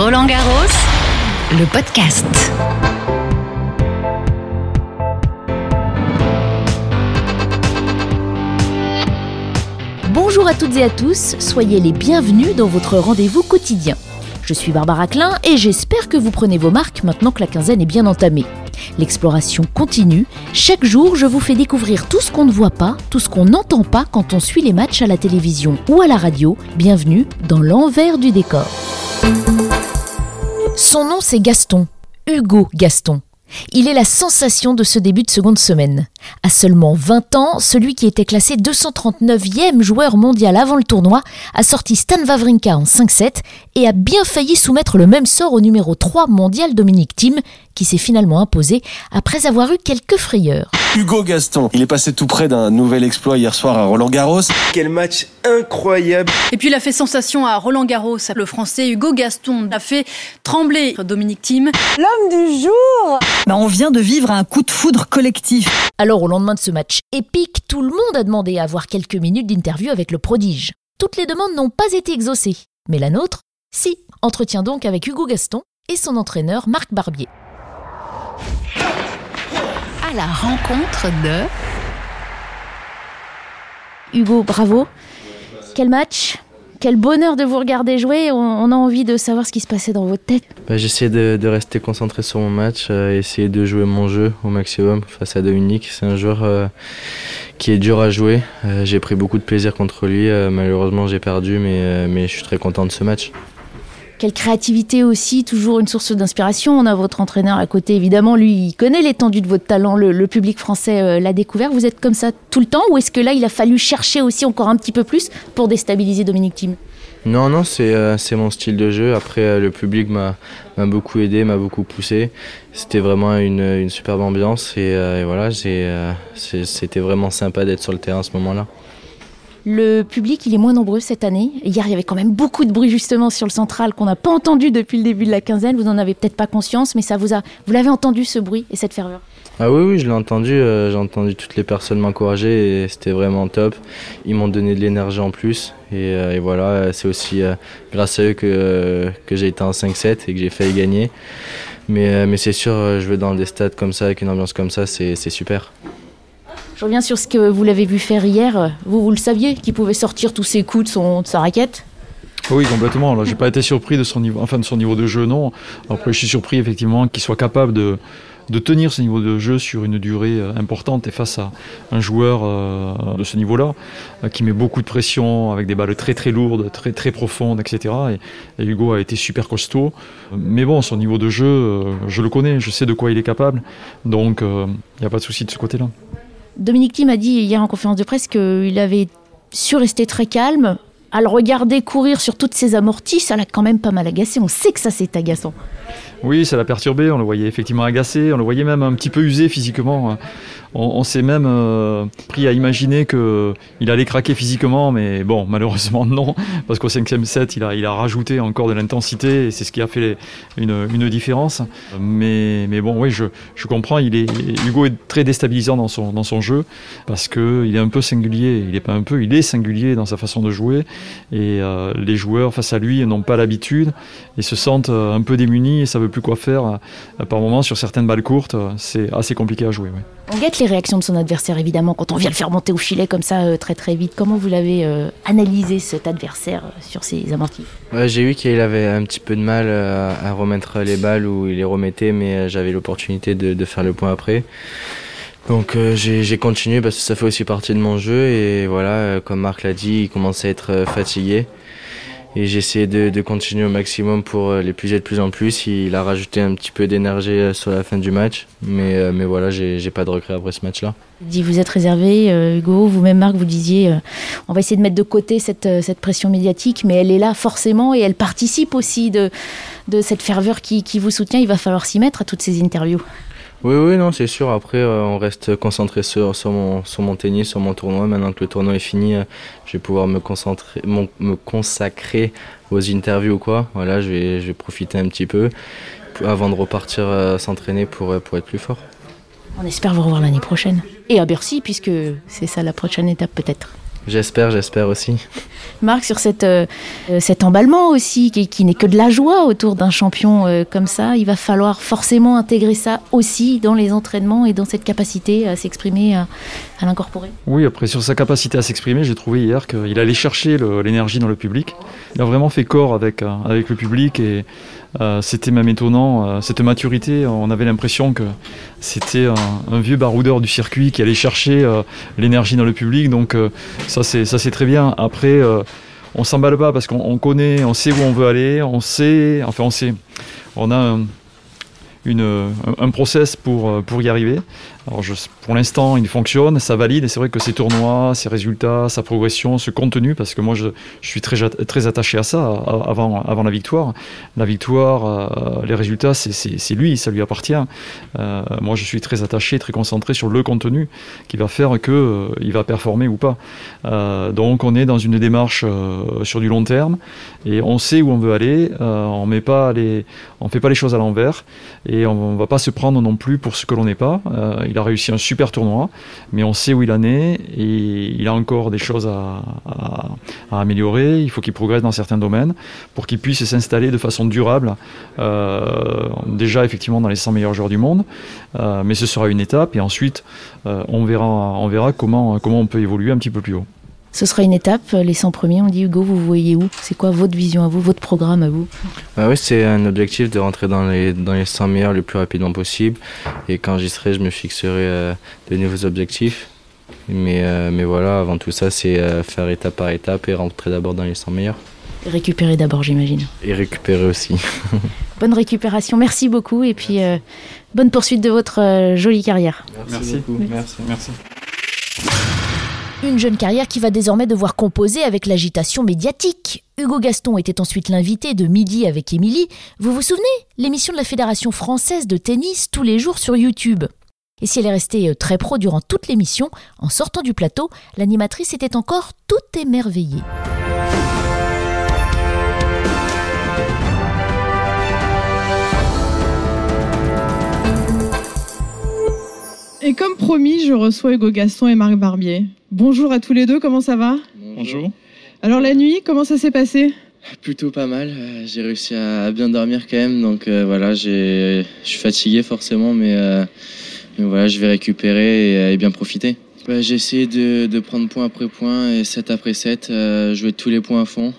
Roland Garros, le podcast. Bonjour à toutes et à tous, soyez les bienvenus dans votre rendez-vous quotidien. Je suis Barbara Klein et j'espère que vous prenez vos marques maintenant que la quinzaine est bien entamée. L'exploration continue. Chaque jour, je vous fais découvrir tout ce qu'on ne voit pas, tout ce qu'on n'entend pas quand on suit les matchs à la télévision ou à la radio. Bienvenue dans l'envers du décor. Son nom, c'est Gaston. Hugo Gaston. Il est la sensation de ce début de seconde semaine. À seulement 20 ans, celui qui était classé 239e joueur mondial avant le tournoi a sorti Stan Wawrinka en 5-7 et a bien failli soumettre le même sort au numéro 3 mondial Dominique Thiem, qui s'est finalement imposé après avoir eu quelques frayeurs. Hugo Gaston, il est passé tout près d'un nouvel exploit hier soir à Roland Garros. Quel match incroyable Et puis il a fait sensation à Roland Garros. Le Français Hugo Gaston a fait trembler Dominique Thiem. L'homme du jour bah, On vient de vivre un coup de foudre collectif. Alors au lendemain de ce match épique, tout le monde a demandé à avoir quelques minutes d'interview avec le prodige. Toutes les demandes n'ont pas été exaucées, mais la nôtre, si. Entretien donc avec Hugo Gaston et son entraîneur Marc Barbier la rencontre de... Hugo, bravo. Quel match quel bonheur de vous regarder jouer. On, a envie de savoir ce qui se passait dans votre tête. Bah, J'essayais de, rester concentré sur mon match, euh, essayer de jouer mon jeu au maximum face à Dominique. C'est un joueur euh, qui est dur à jouer. Euh, j'ai pris beaucoup de plaisir contre lui. malheureusement, j'ai perdu, mais je suis très content de ce match. Quelle créativité aussi, toujours une source d'inspiration. On a votre entraîneur à côté, évidemment. Lui, il connaît l'étendue de votre talent. Le, public français euh, l'a découvert. Vous êtes comme ça tout le temps ou est-ce que là, il a fallu chercher aussi encore un petit peu plus pour déstabiliser Dominique Thiem? Non, non, c'est euh, mon style de jeu. Après, euh, le public m'a beaucoup aidé, m'a beaucoup poussé. C'était vraiment une, superbe ambiance et voilà, c'était vraiment sympa d'être sur le terrain à ce moment-là. Le public, il est moins nombreux cette année. Hier, il y avait quand même beaucoup de bruit justement sur le central qu'on n'a pas entendu depuis le début de la quinzaine. Vous n'en avez peut-être pas conscience, mais ça vous a, vous l'avez entendu ce bruit et cette ferveur? Ah oui, oui, je l'ai entendu. Euh, j'ai entendu toutes les personnes m'encourager et c'était vraiment top. Ils m'ont donné de l'énergie en plus. Et, euh, voilà, c'est aussi euh, grâce à eux que, j'ai été en 5-7 et que j'ai failli gagner. Mais, mais c'est sûr, je veux dans des stades comme ça, avec une ambiance comme ça, c'est super. Je reviens sur ce que vous l'avez vu faire hier. Vous, vous le saviez qu'il pouvait sortir tous ses coups de, sa raquette oui, complètement. Là, j'ai pas été surpris de son niveau, enfin de son niveau de jeu, non. Après, je suis surpris effectivement qu'il soit capable de, de tenir ce niveau de jeu sur une durée euh, importante et face à un joueur euh, de ce niveau-là, euh, qui met beaucoup de pression avec des balles très très lourdes, très très profondes, etc. Et, Hugo a été super costaud. Mais bon, son niveau de jeu, je le connais, je sais de quoi il est capable. Donc, il n'y a pas de souci de ce côté-là. Dominique Thiem a dit hier en conférence de presse qu'il avait su rester très calme. À le regarder courir sur toutes ses amorties, ça l'a quand même pas mal agacé. On sait que ça c'est agaçant. Oui, ça l'a perturbé. On le voyait effectivement agacé. On le voyait même un petit peu usé physiquement on, s'est même euh, pris à imaginer qu'il allait craquer physiquement, mais bon, malheureusement non, parce qu'au 5 set, il a, rajouté encore de l'intensité, et c'est ce qui a fait une, différence. Mais, bon, oui, je, comprends, Hugo est très déstabilisant dans son, jeu, parce qu'il est un peu singulier, il est un peu, il est singulier dans sa façon de jouer, et euh, les joueurs face à lui n'ont pas l'habitude, et se sentent euh, un peu démunis, et ça veut plus quoi faire. Par moments, sur certaines balles courtes, c'est assez compliqué à jouer. On guette les réactions de son adversaire, évidemment, quand on vient le faire monter au filet comme ça euh, très très vite. Comment vous l'avez euh, analysé cet adversaire euh, sur ses amortis? J'ai vu qu'il avait un petit peu de mal à remettre les balles ou il les remettait, mais j'avais l'opportunité de, faire le point après. Donc j'ai continué parce que ça fait aussi partie de mon jeu et voilà, comme Marc l'a dit, il commençait à être fatigué et j'ai essayé de, continuer au maximum pour euh, les puiser de plus en plus. Il a rajouté un petit peu d'énergie euh, sur la fin du match, mais, euh, mais voilà, j'ai pas de regret après ce match-là. Vous êtes réservé, Hugo, vous-même Marc, vous disiez, on va essayer de mettre de côté cette, cette pression médiatique, mais elle est là forcément et elle participe aussi de, de cette ferveur qui, qui vous soutient. Il va falloir s'y mettre à toutes ces interviews. Oui, oui, non, c'est sûr. Après, euh, on reste concentré sur, sur, mon, sur mon tennis, sur mon tournoi. Maintenant que le tournoi est fini, euh, je vais pouvoir me, concentrer, me consacrer aux interviews ou quoi. Voilà, je vais, je vais profiter un petit peu avant de repartir euh, s'entraîner pour, pour être plus fort. On espère vous revoir l'année prochaine. Et à Bercy, puisque c'est ça la prochaine étape peut-être. J'espère, j'espère aussi. Marc, sur cette, euh, euh, cet emballement aussi, qui, qui n'est que de la joie autour d'un champion euh, comme ça, il va falloir forcément intégrer ça aussi dans les entraînements et dans cette capacité à s'exprimer, à, à l'incorporer. Oui, après sur sa capacité à s'exprimer, j'ai trouvé hier qu'il allait chercher le- l'énergie dans le public. Il a vraiment fait corps avec, euh, avec le public et euh, c'était même étonnant. euh, cette maturité, on avait l'impression que c'était un, un vieux baroudeur du circuit qui allait chercher euh, l'énergie dans le public. Donc euh, ça c'est très bien. Après, euh, on s'emballe pas parce qu'on on connaît, on sait où on veut aller, on sait, enfin on sait, on a un, process euh, pour y arriver. Alors pour l'instant, il fonctionne, ça valide, et c'est vrai que ces tournois, ses résultats, sa progression, ce contenu, parce que moi je, suis très, très attaché à ça avant, avant la victoire. La victoire, euh, les résultats, c'est- lui, ça lui appartient. Euh, moi je suis très attaché, très concentré sur le contenu qui va faire qu'il va performer ou pas. Euh, donc on est dans une démarche euh, sur du long terme, et on sait où on veut aller, euh, on met pas les, on fait pas les choses à l'envers, et on, ne va pas se prendre non plus pour ce que l'on n'est pas. Euh, il a réussi un super tournoi, mais on sait où il en est et il a encore des choses à, améliorer. Il faut qu'il progresse dans certains domaines pour qu'il puisse s'installer de façon durable. euh, déjà effectivement dans les 100 meilleurs joueurs du monde, euh, mais ce sera une étape et ensuite euh, on verra, comment on peut évoluer un petit peu plus haut. Ce sera une étape, les 100 premiers. On dit Hugo, vous voyez où? C'est quoi votre vision à vous, votre programme à vous? Bah oui, c'est un objectif de rentrer dans les, dans les 100 meilleurs le plus rapidement possible. Et quand j'y serai, je me fixerai euh, de nouveaux objectifs. Mais, euh, mais voilà, avant tout ça, c'est euh, faire étape par étape et rentrer d'abord dans les 100 meilleurs. Récupérer d'abord, j'imagine. Et récupérer aussi. Bonne récupération, merci beaucoup et puis euh, bonne poursuite de votre euh, jolie carrière. Merci. beaucoup. Merci. Merci. Une jeune carrière qui va désormais devoir composer avec l'agitation médiatique. Hugo Gaston était ensuite l'invité de Midi avec Émilie. Vous vous souvenez? L'émission de la Fédération française de tennis tous les jours sur YouTube. Et si elle est restée euh, très pro durant toute l'émission, en sortant du plateau, l'animatrice était encore toute émerveillée. Et comme promis, je reçois Hugo Gaston et Marc Barbier. Bonjour à tous les deux, comment ça va? Bonjour. Alors la nuit, comment ça s'est passé? Plutôt pas mal. euh, J'ai réussi à bien dormir quand même, donc euh, voilà, je suis fatigué forcément, mais, euh, mais voilà, je vais récupérer et, euh, et bien profiter. Bah, j'ai essayé de, de prendre point après point et set après set, euh, jouer tous les points à fond.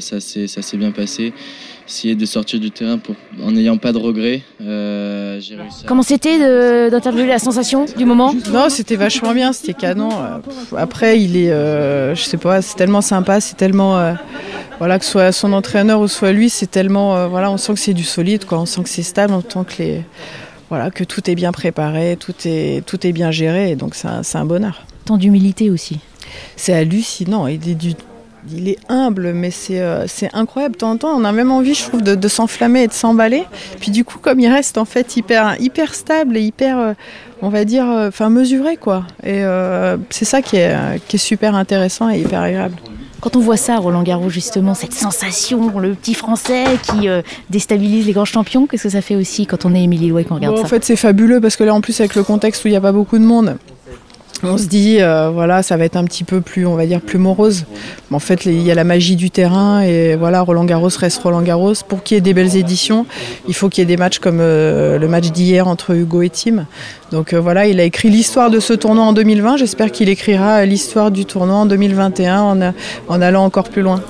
Ça s'est bien passé. Essayer de sortir du terrain pour, en n'ayant pas de regrets. Euh, j'ai réussi à- Comment c'était de- d'interviewer la sensation du moment? Non, c'était vachement bien, c'était canon. Euh, Après, il est, euh, je sais pas, c'est tellement sympa, c'est tellement, euh, voilà, que ce soit son entraîneur ou soit lui, c'est tellement, euh, voilà, on sent que c'est du solide, quoi. On sent que c'est stable, on sent que les, voilà, que tout est bien préparé, tout est, tout est bien géré, et donc c'est un, c'est un bonheur. Tant d'humilité aussi. C'est hallucinant. Il est, du- il est humble, mais c'est euh, incroyable. De temps en temps, on a même envie, je trouve, de, de s'enflammer et de s'emballer. Puis du coup, comme il reste en fait hyper, hyper stable et hyper, euh, on va dire, euh, enfin mesuré, quoi. Et euh, c'est ça qui est, qui est super intéressant et hyper agréable. Quand on voit ça, Roland Garros, justement, cette sensation, le petit français qui euh, déstabilise les grands champions, qu'est-ce que ça fait aussi quand on est Émilie Louet qu'on regarde Bon, ça en fait, c'est fabuleux parce que là, en plus, avec le contexte où il n'y a pas beaucoup de monde, on se dit, euh, voilà, ça va être un petit peu plus, on va dire, plus morose. En fait, il y a la magie du terrain et voilà, Roland Garros reste Roland Garros. Pour qu'il y ait des belles éditions, il faut qu'il y ait des matchs comme euh, le match d'hier entre Hugo et Tim. Donc euh, voilà, il a écrit l'histoire de ce tournoi en 2020. J'espère qu'il écrira l'histoire du tournoi en 2021 en, a- en allant encore plus loin.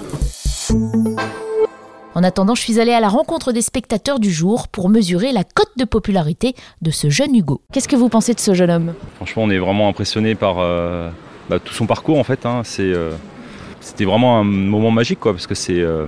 En attendant, je suis allée à la rencontre des spectateurs du jour pour mesurer la cote de popularité de ce jeune Hugo. Qu'est-ce que vous pensez de ce jeune homme? Franchement, on est vraiment impressionné par euh, bah, tout son parcours en fait. hein. C'est, euh, c'était vraiment un moment magique quoi, parce que c'est, euh,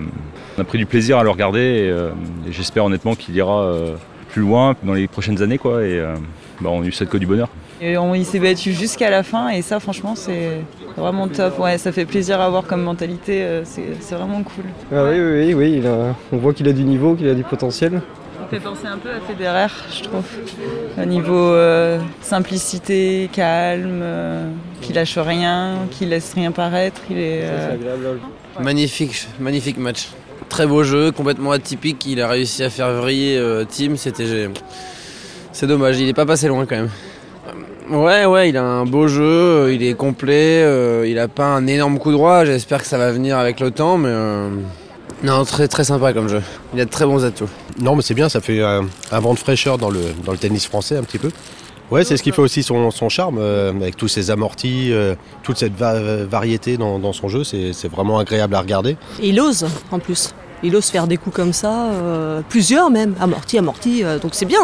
on a pris du plaisir à le regarder et, euh, et j'espère honnêtement qu'il ira euh, plus loin dans les prochaines années quoi. Et euh, bah, on lui souhaite que du bonheur. Et on, il s'est battu jusqu'à la fin et ça franchement c'est vraiment top. Ouais, ça fait plaisir à voir comme mentalité, euh, c'est vraiment cool. Ah oui, oui, oui, a- on voit qu'il a du niveau, qu'il a du potentiel. Il fait penser un peu à Federer, je trouve. Au niveau euh, simplicité, calme, euh, qui lâche rien, qui laisse rien paraître. Il est, euh, Magnifique, magnifique match. Très beau jeu, complètement atypique. Il a réussi à faire vriller euh, Tim. C'était, c'est dommage. Il n'est pas passé loin quand même. Ouais, ouais, il a un beau jeu, il est complet, euh, il a pas un énorme coup droit, j'espère que ça va venir avec le temps, mais euh, non, très très sympa comme jeu. Il a de très bons atouts. Non, mais c'est bien, ça fait un, un vent de fraîcheur dans le, dans le tennis français un petit peu. Ouais, c'est ce qui fait aussi son, son charme, euh, avec tous ses amortis, euh, toute cette va- variété dans, dans son jeu, c'est c'est vraiment agréable à regarder. Et il ose en plus. Il ose faire des coups comme ça, euh, plusieurs même, amorti, amorti, euh, donc c'est bien.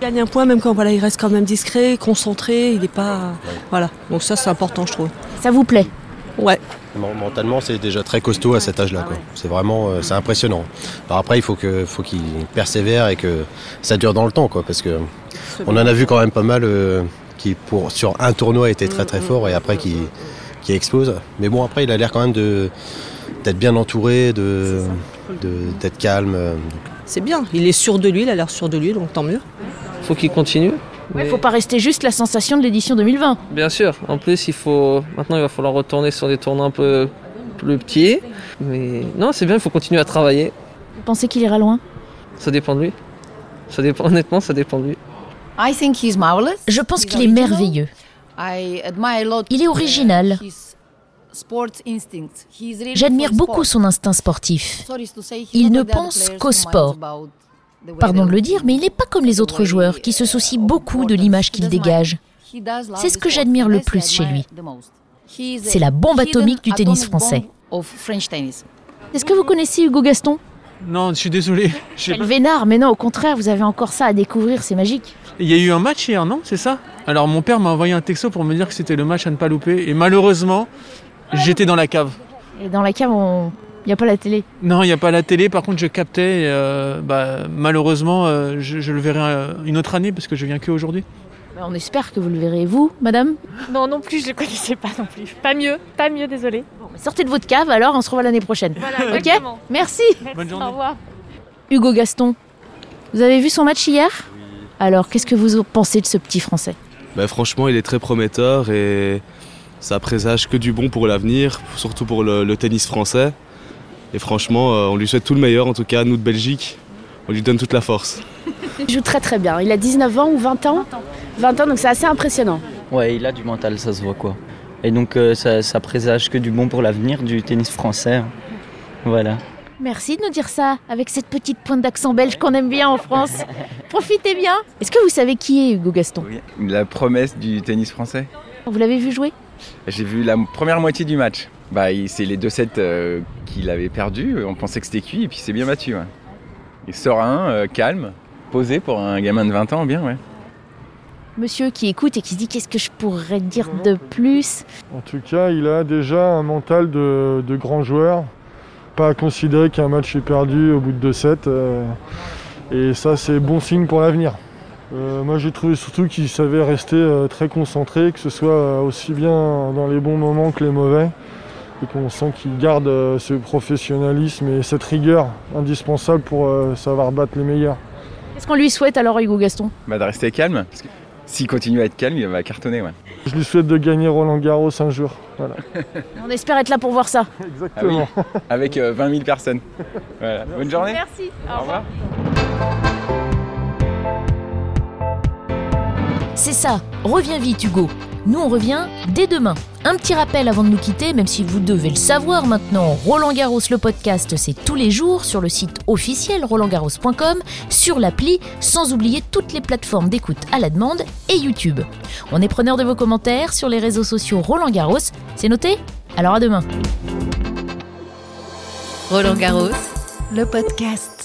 Il gagne un point même quand voilà, il reste quand même discret, concentré, il n'est pas. Voilà, donc ça c'est important je trouve. Ça vous plaît? Ouais. Men- Mentalement, c'est déjà très costaud à cet âge-là. quoi. C'est vraiment, euh, c'est impressionnant. Alors après, il faut que, faut qu'il persévère et que ça dure dans le temps, quoi, parce que on en a vu quand même pas mal euh, qui, pour sur un tournoi, étaient très très forts et après qui, qui explosent. Mais bon, après, il a l'air quand même de d'être bien entouré, de de- d'être calme. euh, C'est bien, il est sûr de lui, il a l'air sûr de lui, donc tant mieux. Faut qu'il continue. Ouais, Mais- faut pas rester juste la sensation de l'édition 2020. Bien sûr. En plus, il faut maintenant il va falloir retourner sur des tournois un peu plus petits. Mais non, c'est bien. Il faut continuer à travailler. Vous pensez qu'il ira loin? Ça dépend de lui. Ça dépend honnêtement, ça dépend de lui. Je pense qu'il est merveilleux. Il est original. J'admire beaucoup son instinct sportif. Il ne pense qu'au sport. Pardon de le dire, mais il n'est pas comme les autres joueurs qui se soucient beaucoup de l'image qu'il dégage. C'est ce que j'admire le plus chez lui. C'est la bombe atomique du tennis français. Est-ce que vous connaissez Hugo Gaston? Non, je suis désolé. Quel vénard, mais non, au contraire, vous avez encore ça à découvrir, c'est magique. Il y a eu un match hier, non C'est ça? Alors mon père m'a envoyé un texto pour me dire que c'était le match à ne pas louper. Et malheureusement, j'étais dans la cave. Et dans la cave, il n'y a pas la télé. Non, il n'y a pas la télé. Par contre, je captais. et, euh, bah, malheureusement, euh, je, je le verrai euh, une autre année parce que je viens que aujourd'hui. Ben, On espère que vous le verrez, vous, madame. Non, non plus, je ne le connaissais pas non plus. Pas mieux, pas mieux, désolé. Sortez de votre cave, alors on se revoit l'année prochaine. Voilà, ok exactement. Merci. Bonne journée. Au revoir. Hugo Gaston, vous avez vu son match hier? Alors, qu'est-ce que vous pensez de ce petit Français? Bah, franchement, il est très prometteur et ça présage que du bon pour l'avenir, surtout pour le, le tennis français. Et franchement, euh, on lui souhaite tout le meilleur, en tout cas, nous de Belgique, on lui donne toute la force. Il joue très très bien. Il a 19 ans ou 20 ans 20 ans, donc c'est assez impressionnant. Ouais, il a du mental, ça se voit quoi. Et donc euh, ça, ça présage que du bon pour l'avenir du tennis français. Voilà. Merci de nous dire ça, avec cette petite pointe d'accent belge qu'on aime bien en France. Profitez bien. Est-ce que vous savez qui est Hugo Gaston? La promesse du tennis français. Vous l'avez vu jouer? J'ai vu la première moitié du match. Bah, c'est les deux sets euh, qu'il avait perdus. On pensait que c'était cuit et puis c'est bien battu. ouais. Il serein, euh, calme, posé pour un gamin de 20 ans, bien, ouais. Monsieur qui écoute et qui se dit qu'est-ce que je pourrais dire de plus? En tout cas, il a déjà un mental de, de grand joueur. Pas à considérer qu'un match est perdu au bout de deux sets. euh, et ça, c'est bon signe pour l'avenir. Euh, moi, j'ai trouvé surtout qu'il savait rester euh, très concentré, que ce soit euh, aussi bien dans les bons moments que les mauvais. Et qu'on sent qu'il garde euh, ce professionnalisme et cette rigueur indispensable pour euh, savoir battre les meilleurs. Qu'est-ce qu'on lui souhaite alors, Hugo Gaston? Bah, de rester calme. Parce que s'il continue à être calme, il va cartonner, ouais. Je lui souhaite de gagner Roland Garros un jour. Voilà. On espère être là pour voir ça. Ah oui, avec euh, 20 000 personnes. Voilà. Bonne journée. Merci. Au revoir. C'est ça, reviens vite Hugo. Nous on revient dès demain. Un petit rappel avant de nous quitter, même si vous devez le savoir maintenant, Roland Garros le podcast c'est tous les jours sur le site officiel rolandgarros.com, sur l'appli, sans oublier toutes les plateformes d'écoute à la demande et YouTube. On est preneur de vos commentaires sur les réseaux sociaux Roland Garros, c'est noté? Alors à demain. Roland Garros, le podcast.